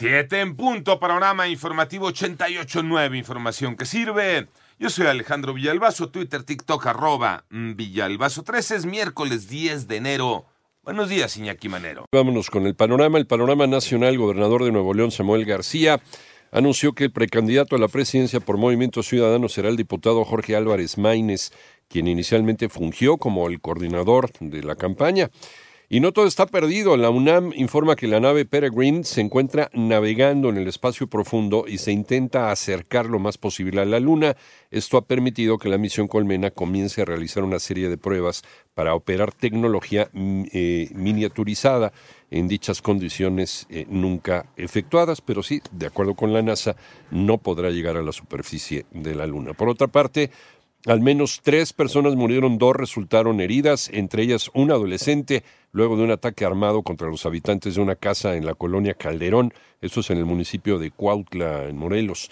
Siete en punto, panorama informativo 88.9, información que sirve. Yo soy Alejandro Villalbazo, Twitter, TikTok, arroba Villalbazo 13, es miércoles 10 de enero. Buenos días, Iñaki Manero. Vámonos con el panorama. El panorama nacional, gobernador de Nuevo León, Samuel García, anunció que el precandidato a la presidencia por Movimiento Ciudadano será el diputado Jorge Álvarez Maínez, quien inicialmente fungió como el coordinador de la campaña. Y no todo está perdido. La UNAM informa que la nave Peregrine se encuentra navegando en el espacio profundo y se intenta acercar lo más posible a la Luna. Esto ha permitido que la misión Colmena comience a realizar una serie de pruebas para operar tecnología mm, eh, miniaturizada en dichas condiciones eh, nunca efectuadas, pero sí, de acuerdo con la NASA, no podrá llegar a la superficie de la Luna. Por otra parte, al menos tres personas murieron, dos resultaron heridas, entre ellas un adolescente, luego de un ataque armado contra los habitantes de una casa en la colonia Calderón, esto es en el municipio de Cuautla, en Morelos.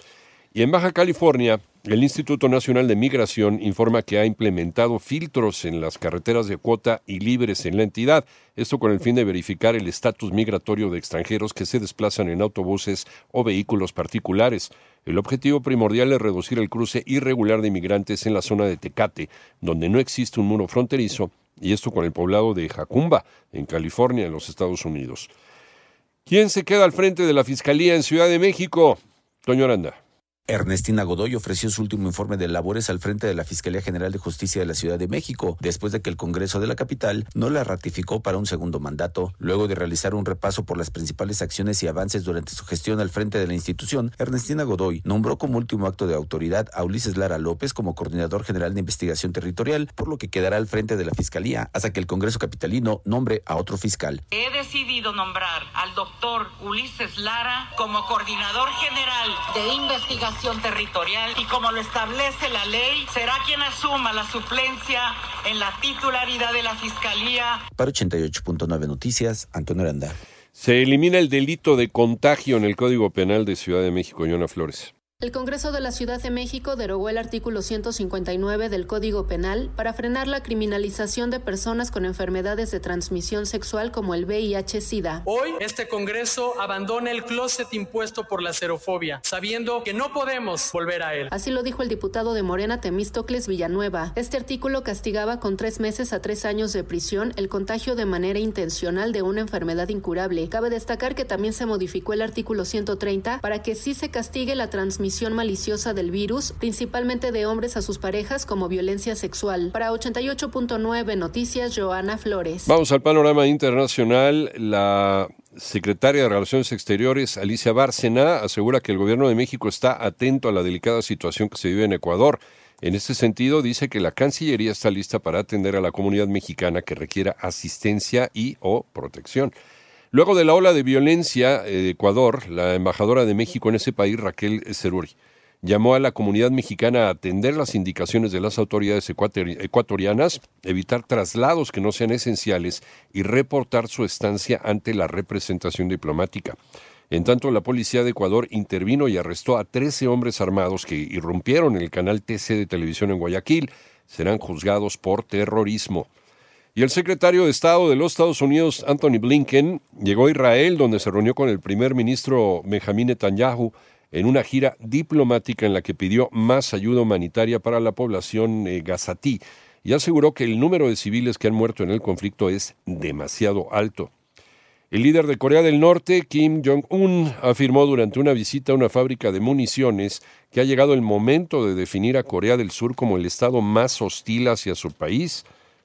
Y en Baja California, el Instituto Nacional de Migración informa que ha implementado filtros en las carreteras de cuota y libres en la entidad, esto con el fin de verificar el estatus migratorio de extranjeros que se desplazan en autobuses o vehículos particulares. El objetivo primordial es reducir el cruce irregular de inmigrantes en la zona de Tecate, donde no existe un muro fronterizo, y esto con el poblado de Jacumba, en California, en los Estados Unidos. ¿Quién se queda al frente de la Fiscalía en Ciudad de México? Toño Aranda. Ernestina Godoy ofreció su último informe de labores al frente de la Fiscalía General de Justicia de la Ciudad de México, después de que el Congreso de la capital no la ratificó para un segundo mandato. Luego de realizar un repaso por las principales acciones y avances durante su gestión al frente de la institución, Ernestina Godoy nombró como último acto de autoridad a Ulises Lara López como coordinador general de investigación territorial, por lo que quedará al frente de la Fiscalía hasta que el Congreso capitalino nombre a otro fiscal. He decidido nombrar al doctor Ulises Lara como coordinador general de investigación territorial y como lo establece la ley, será quien asuma la suplencia en la titularidad de la Fiscalía. Para 88.9 Noticias, Antonio Aranda. Se elimina el delito de contagio en el Código Penal de Ciudad de México, Yona Flores. El Congreso de la Ciudad de México derogó el artículo 159 del Código Penal para frenar la criminalización de personas con enfermedades de transmisión sexual como el VIH-Sida. Hoy este Congreso abandona el closet impuesto por la xerofobia, sabiendo que no podemos volver a él. Así lo dijo el diputado de Morena Temístocles Villanueva. Este artículo castigaba con tres meses a tres años de prisión el contagio de manera intencional de una enfermedad incurable. Cabe destacar que también se modificó el artículo 130 para que sí se castigue la transmisión maliciosa del virus, principalmente de hombres a sus parejas como violencia sexual. Para 88.9 Noticias, Joana Flores. Vamos al panorama internacional. La secretaria de Relaciones Exteriores, Alicia Bárcena, asegura que el gobierno de México está atento a la delicada situación que se vive en Ecuador. En este sentido, dice que la Cancillería está lista para atender a la comunidad mexicana que requiera asistencia y o protección. Luego de la ola de violencia de Ecuador, la embajadora de México en ese país, Raquel Ceruri, llamó a la comunidad mexicana a atender las indicaciones de las autoridades ecuatorianas, evitar traslados que no sean esenciales y reportar su estancia ante la representación diplomática. En tanto, la policía de Ecuador intervino y arrestó a 13 hombres armados que irrumpieron el canal TC de televisión en Guayaquil. Serán juzgados por terrorismo. Y el secretario de Estado de los Estados Unidos, Anthony Blinken, llegó a Israel, donde se reunió con el primer ministro Benjamin Netanyahu en una gira diplomática en la que pidió más ayuda humanitaria para la población eh, gazatí y aseguró que el número de civiles que han muerto en el conflicto es demasiado alto. El líder de Corea del Norte, Kim Jong-un, afirmó durante una visita a una fábrica de municiones que ha llegado el momento de definir a Corea del Sur como el estado más hostil hacia su país,